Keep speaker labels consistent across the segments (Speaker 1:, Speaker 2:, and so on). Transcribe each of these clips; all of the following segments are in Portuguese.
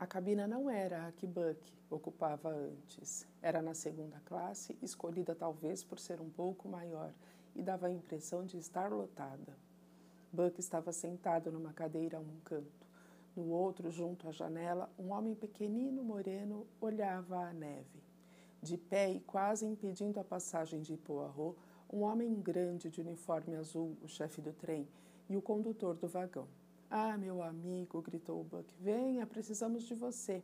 Speaker 1: A cabina não era a que Buck ocupava antes. Era na segunda classe, escolhida talvez por ser um pouco maior, e dava a impressão de estar lotada. Buck estava sentado numa cadeira a um canto. No outro, junto à janela, um homem pequenino, moreno, olhava a neve. De pé e quase impedindo a passagem de Poirot, um homem grande de uniforme azul, o chefe do trem, e o condutor do vagão. Ah, meu amigo, gritou Buck, venha, precisamos de você.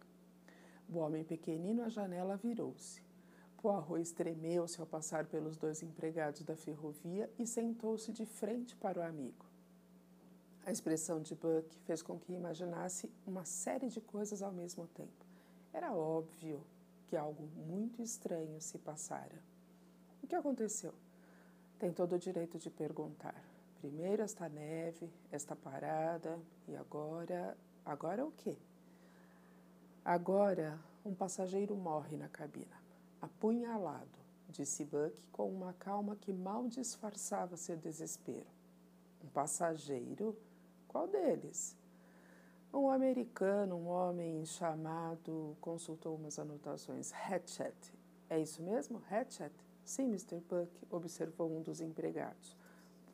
Speaker 1: O homem pequenino à janela virou-se. Poirot estremeu-se ao passar pelos dois empregados da ferrovia e sentou-se de frente para o amigo. A expressão de Buck fez com que imaginasse uma série de coisas ao mesmo tempo. Era óbvio que algo muito estranho se passara. O que aconteceu? Tem todo o direito de perguntar. Primeiro esta neve, esta parada, e agora. Agora o quê? Agora um passageiro morre na cabina, apunhalado, disse Buck com uma calma que mal disfarçava seu desespero. Um passageiro? Qual deles? Um americano, um homem chamado. consultou umas anotações. Hatchet. É isso mesmo? Hatchet? Sim, Mr. Buck, observou um dos empregados.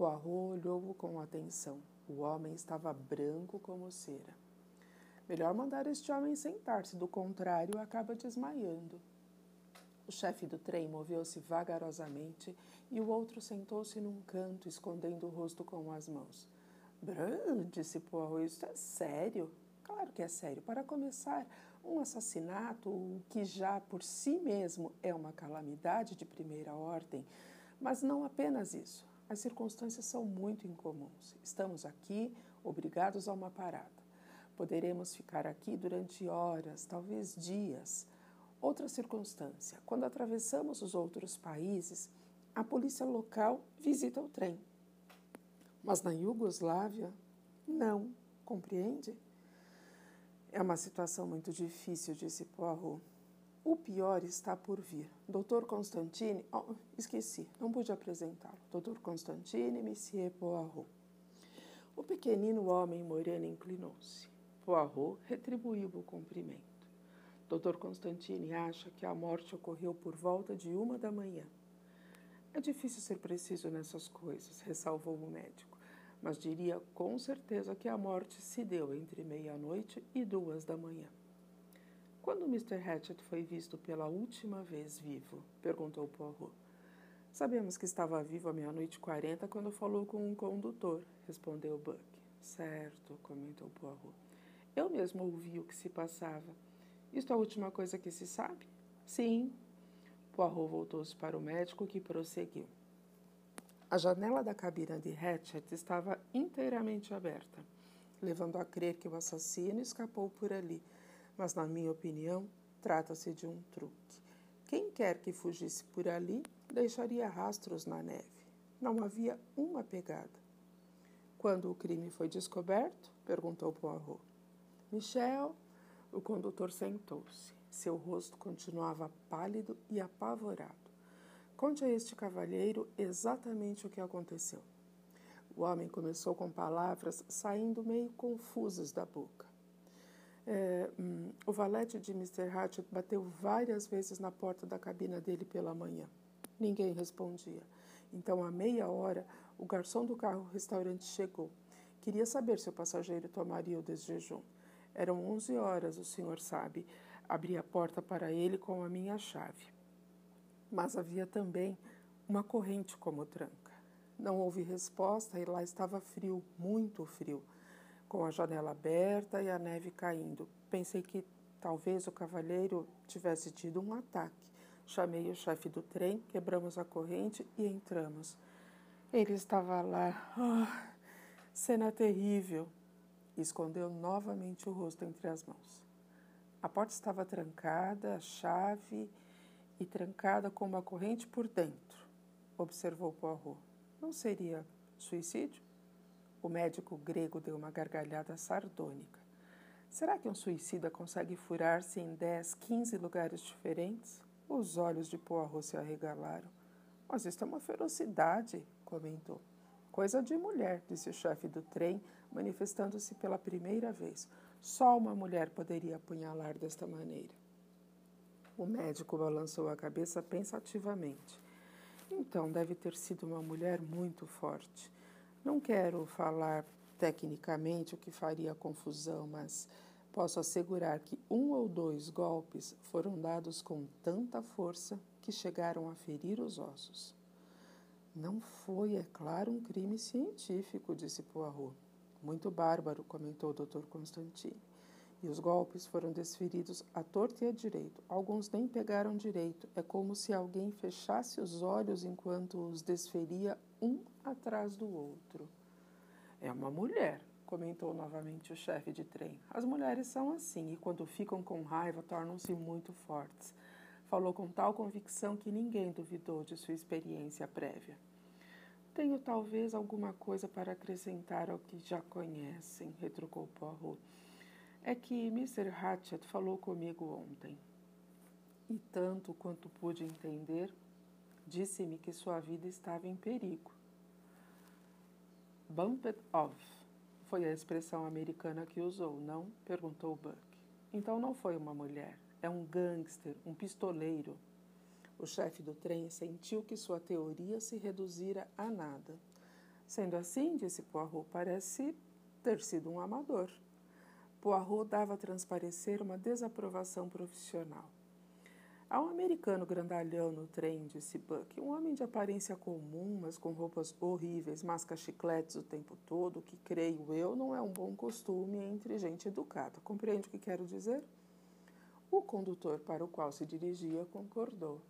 Speaker 1: Poirot olhou-o com atenção. O homem estava branco como cera. Melhor mandar este homem sentar-se, do contrário, acaba desmaiando. O chefe do trem moveu-se vagarosamente e o outro sentou-se num canto, escondendo o rosto com as mãos. Bran, disse Poirot, isso é sério? Claro que é sério. Para começar, um assassinato, que já por si mesmo é uma calamidade de primeira ordem, mas não apenas isso. As circunstâncias são muito incomuns. Estamos aqui, obrigados a uma parada. Poderemos ficar aqui durante horas, talvez dias. Outra circunstância: quando atravessamos os outros países, a polícia local visita o trem. Mas na Iugoslávia, não, compreende? É uma situação muito difícil, disse Poirot. O pior está por vir. Doutor Constantine, oh, esqueci, não pude apresentá-lo. Doutor Constantine, Monsieur Poirot. O pequenino homem moreno inclinou-se. Poirot retribuiu o cumprimento. Doutor Constantine acha que a morte ocorreu por volta de uma da manhã. É difícil ser preciso nessas coisas, ressalvou o médico, mas diria com certeza que a morte se deu entre meia-noite e duas da manhã. Quando Mr. Hatchet foi visto pela última vez vivo? perguntou Poirot. Sabemos que estava vivo à meia-noite quarenta quando falou com um condutor, respondeu Buck. Certo, comentou Poirot. Eu mesmo ouvi o que se passava. Isto é a última coisa que se sabe? Sim. Poirot voltou-se para o médico que prosseguiu. A janela da cabina de Hatchet estava inteiramente aberta, levando a crer que o assassino escapou por ali mas, na minha opinião, trata-se de um truque. Quem quer que fugisse por ali deixaria rastros na neve. Não havia uma pegada. Quando o crime foi descoberto? perguntou Poirot. Michel, o condutor sentou-se. Seu rosto continuava pálido e apavorado. Conte a este cavalheiro exatamente o que aconteceu. O homem começou com palavras saindo meio confusas da boca. É, hum, o valete de Mr. Hatchett bateu várias vezes na porta da cabina dele pela manhã. Ninguém respondia. Então, à meia hora, o garçom do carro-restaurante chegou. Queria saber se o passageiro tomaria o desjejum. Eram onze horas, o senhor sabe. Abri a porta para ele com a minha chave. Mas havia também uma corrente como tranca. Não houve resposta e lá estava frio, muito frio com a janela aberta e a neve caindo. Pensei que talvez o cavalheiro tivesse tido um ataque. Chamei o chefe do trem, quebramos a corrente e entramos. Ele estava lá. Oh, cena terrível. escondeu novamente o rosto entre as mãos. A porta estava trancada, a chave e trancada com uma corrente por dentro, observou Poirot. Não seria suicídio? O médico grego deu uma gargalhada sardônica. Será que um suicida consegue furar-se em 10, 15 lugares diferentes? Os olhos de Poirot se arregalaram. Mas isto é uma ferocidade, comentou. Coisa de mulher, disse o chefe do trem, manifestando-se pela primeira vez. Só uma mulher poderia apunhalar desta maneira. O médico balançou a cabeça pensativamente. Então, deve ter sido uma mulher muito forte. Não quero falar tecnicamente o que faria confusão, mas posso assegurar que um ou dois golpes foram dados com tanta força que chegaram a ferir os ossos. Não foi, é claro, um crime científico, disse Poirot. Muito bárbaro, comentou o Dr. Constantine. E os golpes foram desferidos à torta e à direito. Alguns nem pegaram direito. É como se alguém fechasse os olhos enquanto os desferia um atrás do outro. É uma mulher, comentou novamente o chefe de trem. As mulheres são assim e quando ficam com raiva tornam-se muito fortes. Falou com tal convicção que ninguém duvidou de sua experiência prévia. Tenho talvez alguma coisa para acrescentar ao que já conhecem, retrucou Poirot. É que Mr. Hatchett falou comigo ontem. E tanto quanto pude entender, disse-me que sua vida estava em perigo. Bumped off foi a expressão americana que usou, não? perguntou Buck. Então não foi uma mulher. É um gangster, um pistoleiro. O chefe do trem sentiu que sua teoria se reduzira a nada. Sendo assim, disse Poirot, parece ter sido um amador. Poirot dava a transparecer uma desaprovação profissional. Há um americano grandalhão no trem, disse Buck, um homem de aparência comum, mas com roupas horríveis, masca chicletes o tempo todo, que, creio eu, não é um bom costume entre gente educada. Compreende o que quero dizer? O condutor para o qual se dirigia concordou.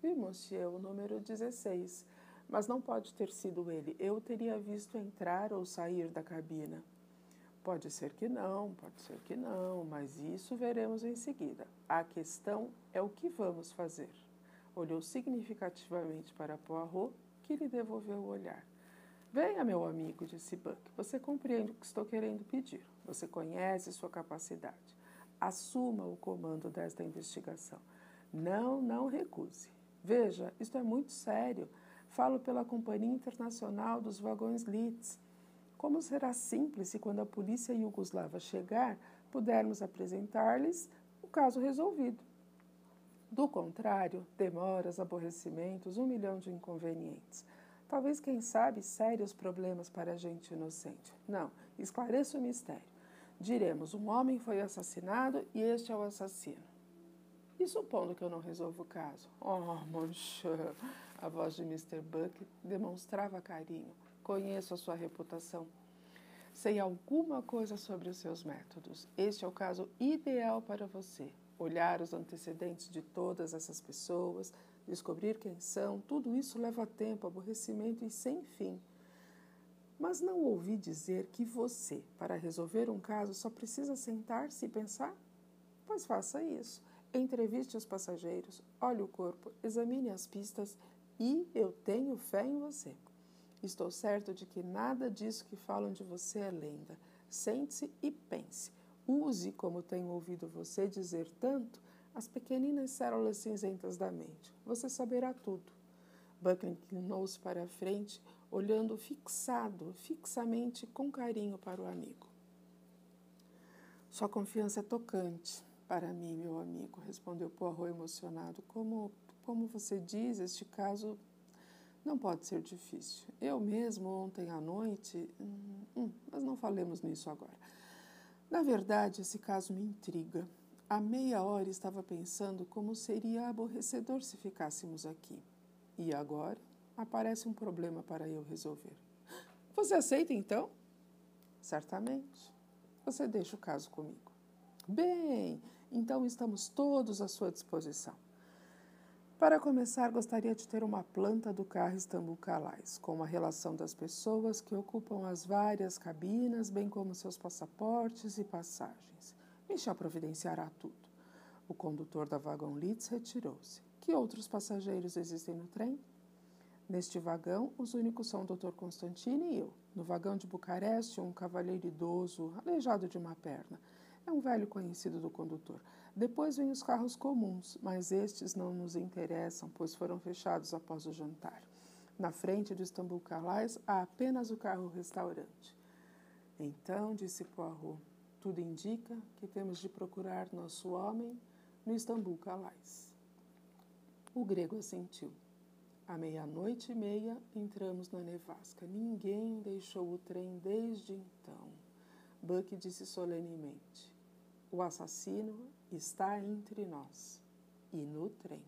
Speaker 1: Oui, monsieur, o número 16. Mas não pode ter sido ele. Eu teria visto entrar ou sair da cabina. Pode ser que não, pode ser que não, mas isso veremos em seguida. A questão é o que vamos fazer. Olhou significativamente para Poirot, que lhe devolveu o olhar. Venha, meu amigo, disse Buck. Você compreende o que estou querendo pedir. Você conhece sua capacidade. Assuma o comando desta investigação. Não, não recuse. Veja, isto é muito sério. Falo pela Companhia Internacional dos Vagões Litz. Como será simples se, quando a polícia iugoslava chegar, pudermos apresentar-lhes o caso resolvido. Do contrário, demoras, aborrecimentos, um milhão de inconvenientes. Talvez, quem sabe, sérios problemas para a gente inocente. Não, esclareça o mistério. Diremos: um homem foi assassinado e este é o assassino. E supondo que eu não resolva o caso? Oh, monsieur! A voz de Mr. Buck demonstrava carinho. Conheço a sua reputação. Sei alguma coisa sobre os seus métodos. Este é o caso ideal para você. Olhar os antecedentes de todas essas pessoas, descobrir quem são, tudo isso leva tempo, aborrecimento e sem fim. Mas não ouvi dizer que você, para resolver um caso, só precisa sentar-se e pensar? Pois faça isso. Entreviste os passageiros, olhe o corpo, examine as pistas e eu tenho fé em você. Estou certo de que nada disso que falam de você é lenda. Sente-se e pense. Use, como tenho ouvido você dizer tanto, as pequeninas células cinzentas da mente. Você saberá tudo. Buck inclinou-se para a frente, olhando fixado, fixamente, com carinho para o amigo. Sua confiança é tocante para mim, meu amigo, respondeu Poirot emocionado. Como, como você diz, este caso não pode ser difícil. Eu mesmo, ontem à noite. Hum, hum, mas não falemos nisso agora. Na verdade, esse caso me intriga. Há meia hora estava pensando como seria aborrecedor se ficássemos aqui. E agora aparece um problema para eu resolver. Você aceita então? Certamente. Você deixa o caso comigo. Bem, então estamos todos à sua disposição. Para começar, gostaria de ter uma planta do carro Istambul Calais, com a relação das pessoas que ocupam as várias cabinas, bem como seus passaportes e passagens. Michel providenciará tudo. O condutor da vagão Litz retirou-se. Que outros passageiros existem no trem? Neste vagão, os únicos são o Dr. Constantine e eu. No vagão de Bucareste, um cavalheiro idoso, aleijado de uma perna. É um velho conhecido do condutor. Depois vêm os carros comuns, mas estes não nos interessam, pois foram fechados após o jantar. Na frente do Istambul Calais há apenas o carro-restaurante. Então, disse Poirot, tudo indica que temos de procurar nosso homem no Istambul Calais. O grego assentiu. À meia-noite e meia entramos na nevasca. Ninguém deixou o trem desde então. Buck disse solenemente: O assassino está entre nós e no trem.